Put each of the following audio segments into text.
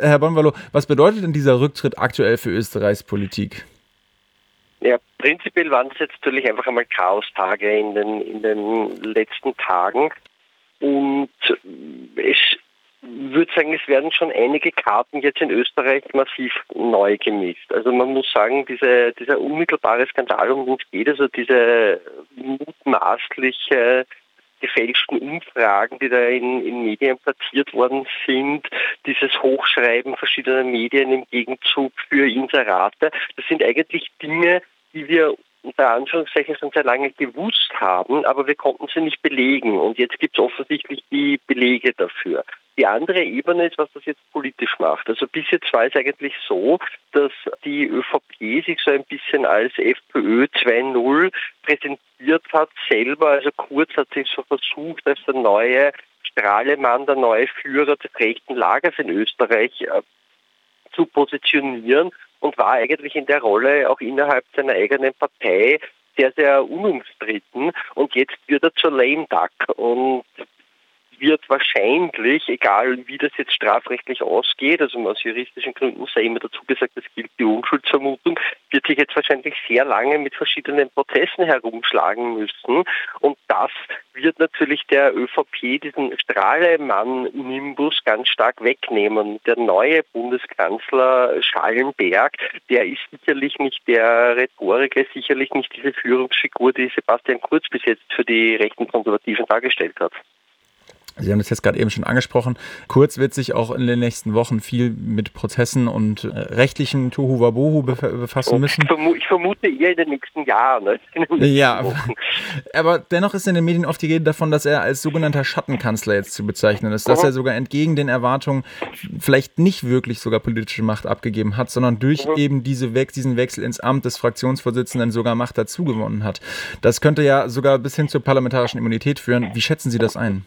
Herr Bonvallo, was bedeutet denn dieser Rücktritt aktuell für Österreichs Politik? Ja, prinzipiell waren es jetzt natürlich einfach einmal Chaostage in den, in den letzten Tagen. Und es würde sagen, es werden schon einige Karten jetzt in Österreich massiv neu gemischt. Also man muss sagen, diese, dieser unmittelbare Skandal, um den es geht, also diese mutmaßliche gefälschten Umfragen, die da in, in Medien platziert worden sind, dieses Hochschreiben verschiedener Medien im Gegenzug für Inserate, das sind eigentlich Dinge, die wir unter Anführungszeichen schon sehr lange gewusst haben, aber wir konnten sie nicht belegen. Und jetzt gibt es offensichtlich die Belege dafür. Die andere Ebene ist, was das jetzt politisch macht. Also bis jetzt war es eigentlich so, dass die ÖVP sich so ein bisschen als FPÖ 2.0 präsentiert hat selber. Also Kurz hat sich so versucht, als der neue Strahlemann, der neue Führer des rechten Lagers in Österreich äh, zu positionieren und war eigentlich in der Rolle auch innerhalb seiner eigenen Partei sehr, sehr unumstritten. Und jetzt wird er zur Lame Duck. Und wird wahrscheinlich, egal wie das jetzt strafrechtlich ausgeht, also aus juristischen Gründen sei immer dazu gesagt, es gilt die Unschuldsvermutung, wird sich jetzt wahrscheinlich sehr lange mit verschiedenen Prozessen herumschlagen müssen. Und das wird natürlich der ÖVP diesen Strahlemann-Nimbus ganz stark wegnehmen. Der neue Bundeskanzler Schallenberg, der ist sicherlich nicht der Rhetoriker, sicherlich nicht diese Führungsfigur, die Sebastian Kurz bis jetzt für die rechten Konservativen dargestellt hat. Sie haben das jetzt gerade eben schon angesprochen. Kurz wird sich auch in den nächsten Wochen viel mit Prozessen und äh, rechtlichen Tohuwabohu befassen oh, müssen. Ich vermute eher in den nächsten Jahren. Ne? Ja, aber dennoch ist in den Medien oft die Rede davon, dass er als sogenannter Schattenkanzler jetzt zu bezeichnen ist, dass er sogar entgegen den Erwartungen vielleicht nicht wirklich sogar politische Macht abgegeben hat, sondern durch mhm. eben diese We diesen Wechsel ins Amt des Fraktionsvorsitzenden sogar Macht dazugewonnen hat. Das könnte ja sogar bis hin zur parlamentarischen Immunität führen. Wie schätzen Sie das ein?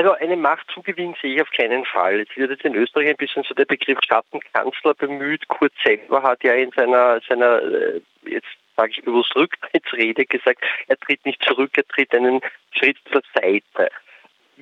Also eine Machtzugewinn sehe ich auf keinen Fall. Es wird jetzt in Österreich ein bisschen so der Begriff Schattenkanzler bemüht. Kurz selber hat ja in seiner, seiner äh, jetzt sage ich bewusst Rücktrittsrede gesagt, er tritt nicht zurück, er tritt einen Schritt zur Seite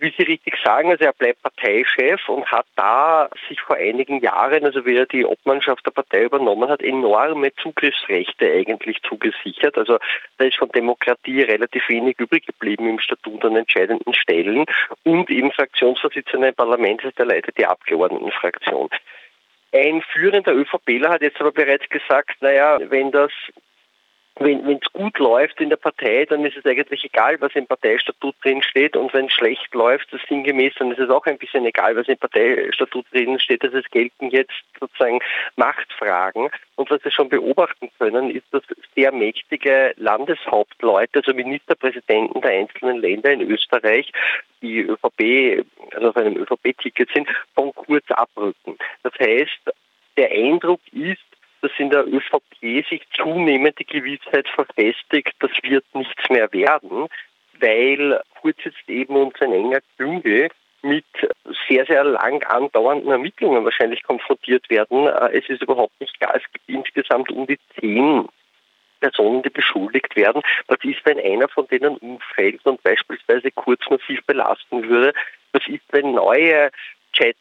wie Sie richtig sagen, also er bleibt Parteichef und hat da sich vor einigen Jahren, also wie er die Obmannschaft der Partei übernommen hat, enorme Zugriffsrechte eigentlich zugesichert. Also da ist von Demokratie relativ wenig übrig geblieben im Statut an entscheidenden Stellen und eben Fraktionsvorsitzender im Parlament ist der leitet die Abgeordnetenfraktion. Ein führender ÖVPler hat jetzt aber bereits gesagt, naja, wenn das wenn es gut läuft in der Partei, dann ist es eigentlich egal, was im Parteistatut drin steht. Und wenn es schlecht läuft, das sinngemäß, dann ist es auch ein bisschen egal, was im Parteistatut drin steht. Also es gelten jetzt sozusagen Machtfragen. Und was wir schon beobachten können, ist, dass sehr mächtige Landeshauptleute, also Ministerpräsidenten der einzelnen Länder in Österreich, die ÖVP, also auf einem ÖVP-Ticket sind, von kurz abrücken. Das heißt, der Eindruck ist, dass in der ÖVP sich zunehmend die Gewissheit verfestigt, das wird nichts mehr werden, weil Kurz jetzt eben und sein enger Klüngel mit sehr, sehr lang andauernden Ermittlungen wahrscheinlich konfrontiert werden. Äh, es ist überhaupt nicht klar, es gibt insgesamt um die zehn Personen, die beschuldigt werden. Was ist, wenn einer von denen umfällt und beispielsweise kurz massiv belasten würde? Was ist, wenn neue Chats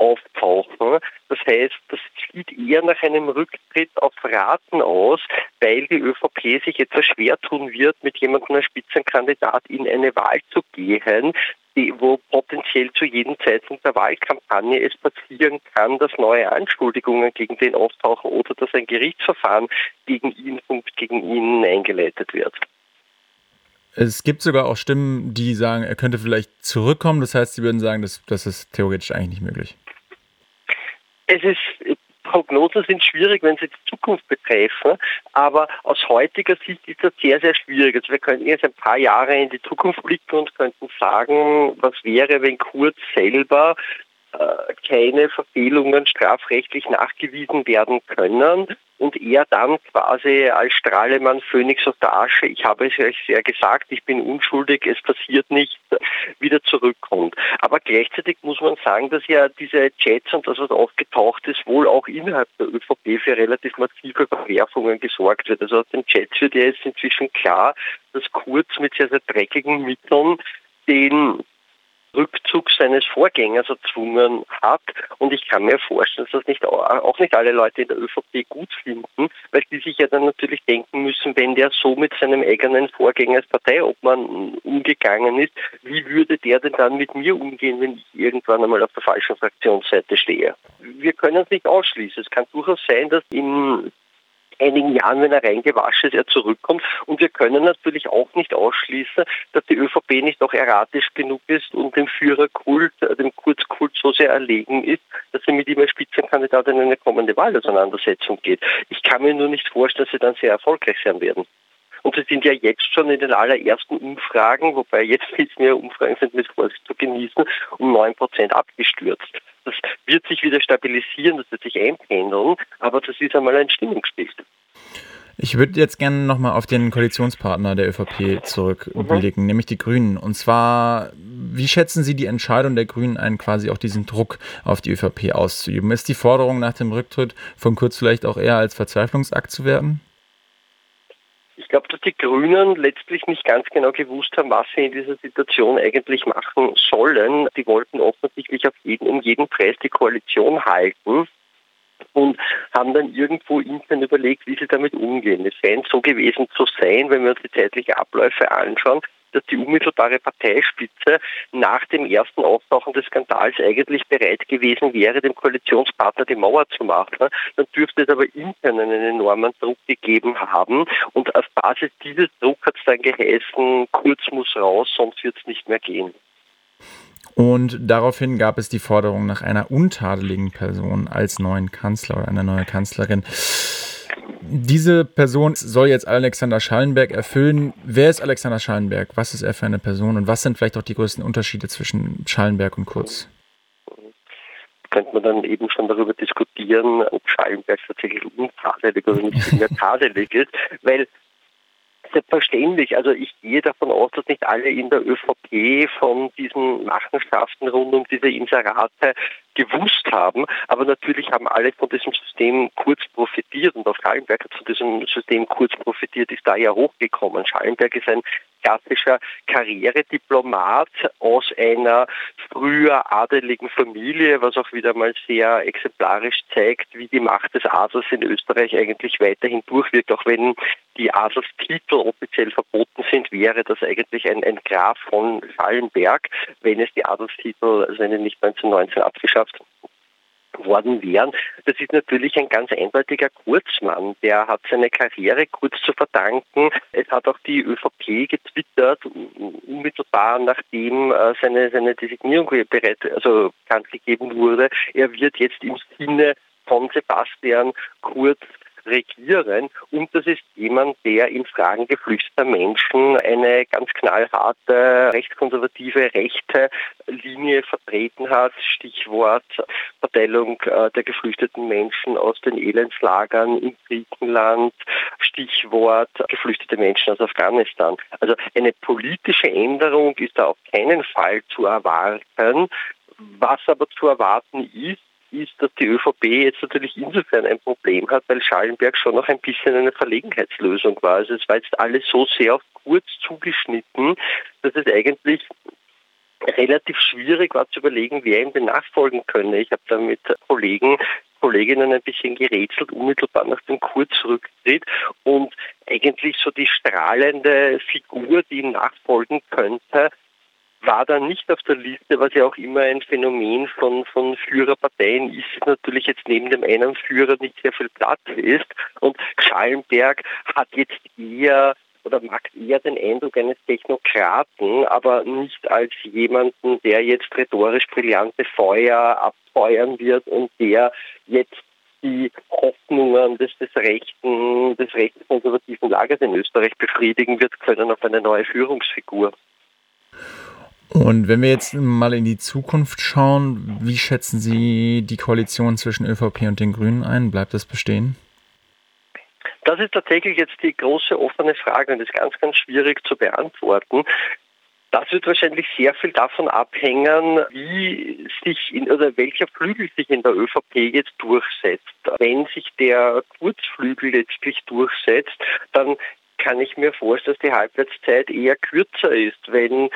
auftauchen. Das heißt, das sieht eher nach einem Rücktritt auf Raten aus, weil die ÖVP sich etwas schwer tun wird, mit jemandem als Spitzenkandidat in eine Wahl zu gehen, die, wo potenziell zu jedem Zeitpunkt der Wahlkampagne es passieren kann, dass neue Anschuldigungen gegen den auftauchen oder dass ein Gerichtsverfahren gegen ihn und gegen ihn eingeleitet wird. Es gibt sogar auch Stimmen, die sagen, er könnte vielleicht zurückkommen. Das heißt, sie würden sagen, das, das ist theoretisch eigentlich nicht möglich. Es ist, Prognosen sind schwierig, wenn sie die Zukunft betreffen, aber aus heutiger Sicht ist das sehr, sehr schwierig. Also wir könnten jetzt ein paar Jahre in die Zukunft blicken und könnten sagen, was wäre, wenn Kurz selber keine Verfehlungen strafrechtlich nachgewiesen werden können und er dann quasi als Strahlemann Phönix aus der Asche, ich habe es euch sehr gesagt, ich bin unschuldig, es passiert nicht, wieder zurückkommt. Aber gleichzeitig muss man sagen, dass ja diese Chats und das, was aufgetaucht ist, wohl auch innerhalb der ÖVP für relativ massive Verwerfungen gesorgt wird. Also aus den Chats wird ja jetzt inzwischen klar, dass Kurz mit sehr, sehr dreckigen Mitteln den Rückzug seines Vorgängers erzwungen hat. Und ich kann mir vorstellen, dass das nicht, auch nicht alle Leute in der ÖVP gut finden, weil die sich ja dann natürlich denken müssen, wenn der so mit seinem eigenen Vorgänger als Parteiobmann umgegangen ist, wie würde der denn dann mit mir umgehen, wenn ich irgendwann einmal auf der falschen Fraktionsseite stehe? Wir können es nicht ausschließen. Es kann durchaus sein, dass in einigen Jahren, wenn er reingewaschen ist, er zurückkommt. Und wir können natürlich auch nicht ausschließen, dass die ÖVP nicht auch erratisch genug ist und dem Führerkult, äh, dem Kurzkult so sehr erlegen ist, dass sie mit ihm als Spitzenkandidat in eine kommende Wahlauseinandersetzung geht. Ich kann mir nur nicht vorstellen, dass sie dann sehr erfolgreich sein werden. Und sie sind ja jetzt schon in den allerersten Umfragen, wobei jetzt viel mehr Umfragen sind mit Vorsicht zu genießen, um 9 Prozent abgestürzt. Das wird sich wieder stabilisieren, das wird sich einpendeln, aber das ist einmal ein Stimmungsspiel. Ich würde jetzt gerne nochmal auf den Koalitionspartner der ÖVP zurückblicken, mhm. nämlich die Grünen. Und zwar, wie schätzen Sie die Entscheidung der Grünen ein, quasi auch diesen Druck auf die ÖVP auszuüben? Ist die Forderung nach dem Rücktritt von Kurz vielleicht auch eher als Verzweiflungsakt zu werden? Ich glaube, dass die Grünen letztlich nicht ganz genau gewusst haben, was sie in dieser Situation eigentlich machen sollen. Die wollten offensichtlich auf jeden, um jeden Preis die Koalition halten und haben dann irgendwo intern überlegt, wie sie damit umgehen. Es scheint so gewesen zu sein, wenn wir uns die zeitlichen Abläufe anschauen, dass die unmittelbare Parteispitze nach dem ersten Auftauchen des Skandals eigentlich bereit gewesen wäre, dem Koalitionspartner die Mauer zu machen. Dann dürfte es aber intern einen enormen Druck gegeben haben. Und auf Basis dieses Drucks hat es dann geheißen, Kurz muss raus, sonst wird es nicht mehr gehen. Und daraufhin gab es die Forderung nach einer untadeligen Person als neuen Kanzler oder einer neuen Kanzlerin. Diese Person soll jetzt Alexander Schallenberg erfüllen. Wer ist Alexander Schallenberg? Was ist er für eine Person? Und was sind vielleicht auch die größten Unterschiede zwischen Schallenberg und Kurz? Könnte man dann eben schon darüber diskutieren, ob Schallenberg tatsächlich untadelig oder nicht mehr tadelig ist, weil Selbstverständlich. Also ich gehe davon aus, dass nicht alle in der ÖVP von diesen Machenschaften rund um diese Inserate gewusst haben. Aber natürlich haben alle von diesem System kurz profitiert und auch Schallenberg hat von diesem System kurz profitiert, ist da ja hochgekommen. Schallenberg ist ein klassischer Karrierediplomat aus einer früher adeligen Familie, was auch wieder mal sehr exemplarisch zeigt, wie die Macht des Adels in Österreich eigentlich weiterhin durchwirkt. Auch wenn die Adelstitel offiziell verboten sind, wäre das eigentlich ein, ein Graf von Schallenberg, wenn es die Adelstitel, also wenn nicht 1919 abgeschafft worden wären. Das ist natürlich ein ganz eindeutiger Kurzmann. Der hat seine Karriere kurz zu verdanken. Es hat auch die ÖVP getwittert, unmittelbar nachdem äh, seine, seine Designierung bereit, also bekannt gegeben wurde. Er wird jetzt im Sinne von Sebastian Kurz regieren. Und das ist jemand, der in Fragen geflüchteter Menschen eine ganz knallharte, rechtskonservative, rechte Linie vertreten hat. Stichwort Verteilung äh, der geflüchteten Menschen aus den Elendslagern in Griechenland. Stichwort geflüchtete Menschen aus Afghanistan. Also eine politische Änderung ist da auf keinen Fall zu erwarten. Was aber zu erwarten ist, ist, dass die ÖVP jetzt natürlich insofern ein Problem hat, weil Schallenberg schon noch ein bisschen eine Verlegenheitslösung war. Also es war jetzt alles so sehr auf kurz zugeschnitten, dass es eigentlich relativ schwierig war zu überlegen, wer ihm denn nachfolgen könne. Ich habe da mit Kollegen Kolleginnen ein bisschen gerätselt, unmittelbar nach dem Kurzrücktritt und eigentlich so die strahlende Figur, die ihm nachfolgen könnte, war dann nicht auf der Liste, was ja auch immer ein Phänomen von, von Führerparteien ist, natürlich jetzt neben dem einen Führer nicht sehr viel Platz ist. Und Schallenberg hat jetzt eher oder macht eher den Eindruck eines Technokraten, aber nicht als jemanden, der jetzt rhetorisch brillante Feuer abfeuern wird und der jetzt die Hoffnungen des, des rechten, des rechtskonservativen Lagers in Österreich befriedigen wird können auf eine neue Führungsfigur. Und wenn wir jetzt mal in die Zukunft schauen, wie schätzen Sie die Koalition zwischen ÖVP und den Grünen ein? Bleibt das bestehen? Das ist tatsächlich jetzt die große offene Frage und ist ganz, ganz schwierig zu beantworten. Das wird wahrscheinlich sehr viel davon abhängen, wie sich in, oder welcher Flügel sich in der ÖVP jetzt durchsetzt. Wenn sich der Kurzflügel letztlich durchsetzt, dann kann ich mir vorstellen, dass die Halbwertszeit eher kürzer ist, wenn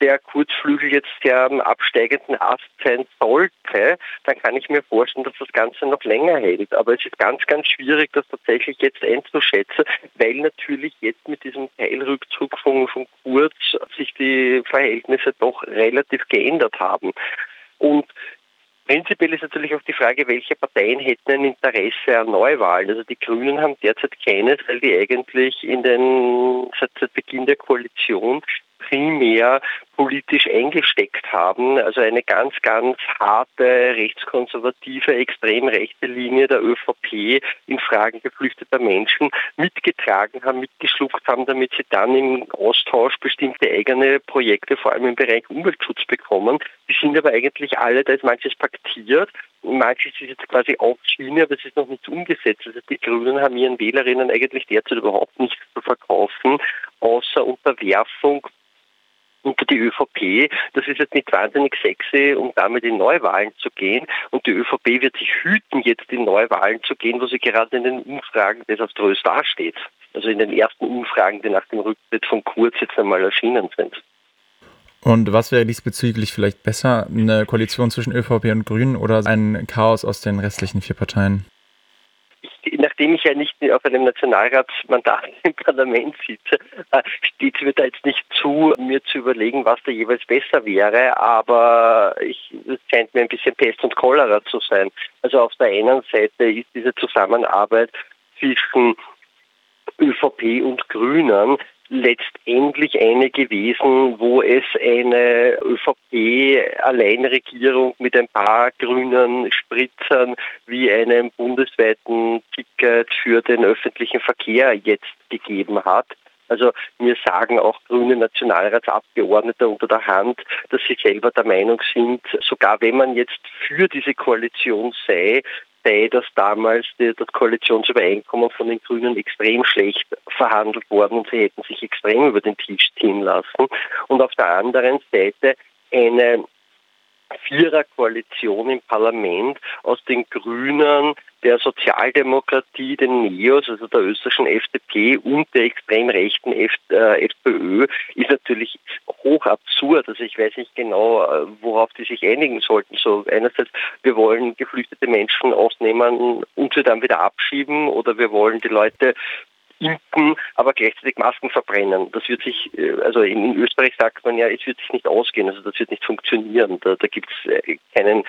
der Kurzflügel jetzt am absteigenden Ast sein sollte, dann kann ich mir vorstellen, dass das Ganze noch länger hält. Aber es ist ganz, ganz schwierig, das tatsächlich jetzt einzuschätzen, weil natürlich jetzt mit diesem Teilrückzug von, von Kurz sich die Verhältnisse doch relativ geändert haben. Und Prinzipiell ist natürlich auch die Frage, welche Parteien hätten ein Interesse an Neuwahlen. Also die Grünen haben derzeit keines, weil die eigentlich in den, seit, seit Beginn der Koalition primär politisch eingesteckt haben. Also eine ganz, ganz harte, rechtskonservative, extrem rechte Linie der ÖVP in Fragen geflüchteter Menschen mitgetragen haben, mitgeschluckt haben, damit sie dann im Austausch bestimmte eigene Projekte, vor allem im Bereich Umweltschutz bekommen. Die sind aber eigentlich alle, da ist manches paktiert manches ist jetzt quasi auf Schiene, aber es ist noch nicht umgesetzt. Also die Grünen haben ihren Wählerinnen eigentlich derzeit überhaupt nichts zu verkaufen, außer Unterwerfung unter die ÖVP. Das ist jetzt nicht wahnsinnig sexy, um damit in Neuwahlen zu gehen. Und die ÖVP wird sich hüten, jetzt in Neuwahlen zu gehen, wo sie gerade in den Umfragen desaströs dasteht. Also in den ersten Umfragen, die nach dem Rücktritt von Kurz jetzt einmal erschienen sind. Und was wäre diesbezüglich vielleicht besser, eine Koalition zwischen ÖVP und Grünen oder ein Chaos aus den restlichen vier Parteien? Nachdem ich ja nicht auf einem Nationalratsmandat im Parlament sitze, äh, steht es mir da jetzt nicht zu, mir zu überlegen, was da jeweils besser wäre, aber ich, es scheint mir ein bisschen Pest und Cholera zu sein. Also auf der einen Seite ist diese Zusammenarbeit zwischen ÖVP und Grünen letztendlich eine gewesen, wo es eine ÖVP-Alleinregierung mit ein paar grünen Spritzern wie einem bundesweiten Ticket für den öffentlichen Verkehr jetzt gegeben hat. Also mir sagen auch grüne Nationalratsabgeordnete unter der Hand, dass sie selber der Meinung sind, sogar wenn man jetzt für diese Koalition sei, sei, dass damals die, das Koalitionsübereinkommen von den Grünen extrem schlecht verhandelt worden und sie hätten sich extrem über den Tisch ziehen lassen. Und auf der anderen Seite eine Viererkoalition im Parlament aus den Grünen, der Sozialdemokratie, den NEOS, also der österreichischen FDP und der extrem rechten F äh, FPÖ, ist natürlich hoch absurd. Also ich weiß nicht genau, äh, worauf die sich einigen sollten. So einerseits, wir wollen geflüchtete Menschen ausnehmen und sie dann wieder abschieben oder wir wollen die Leute impfen, aber gleichzeitig Masken verbrennen. Das wird sich, äh, also in, Österreich sagt man ja, es wird sich nicht ausgehen, also das wird nicht funktionieren. Da, da gibt es äh, keinen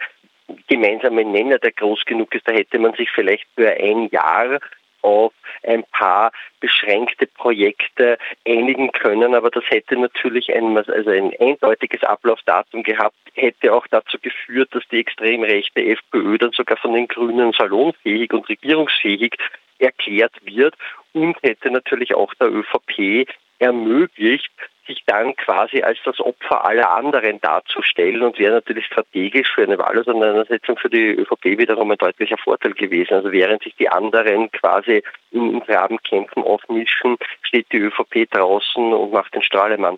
gemeinsamen Nenner, der groß genug ist. Da hätte man sich vielleicht für ein Jahr auf ein paar beschränkte Projekte einigen können, aber das hätte natürlich ein, also ein eindeutiges Ablaufdatum gehabt, hätte auch dazu geführt, dass die extrem rechte FPÖ dann sogar von den Grünen salonfähig und regierungsfähig erklärt wird und hätte natürlich auch der ÖVP ermöglicht, sich dann quasi als das Opfer aller anderen darzustellen und wäre natürlich strategisch für eine Wahlauseinandersetzung für die ÖVP wiederum ein deutlicher Vorteil gewesen. Also während sich die anderen quasi in Grabenkämpfen aufmischen, steht die ÖVP draußen und macht den Strahlemann.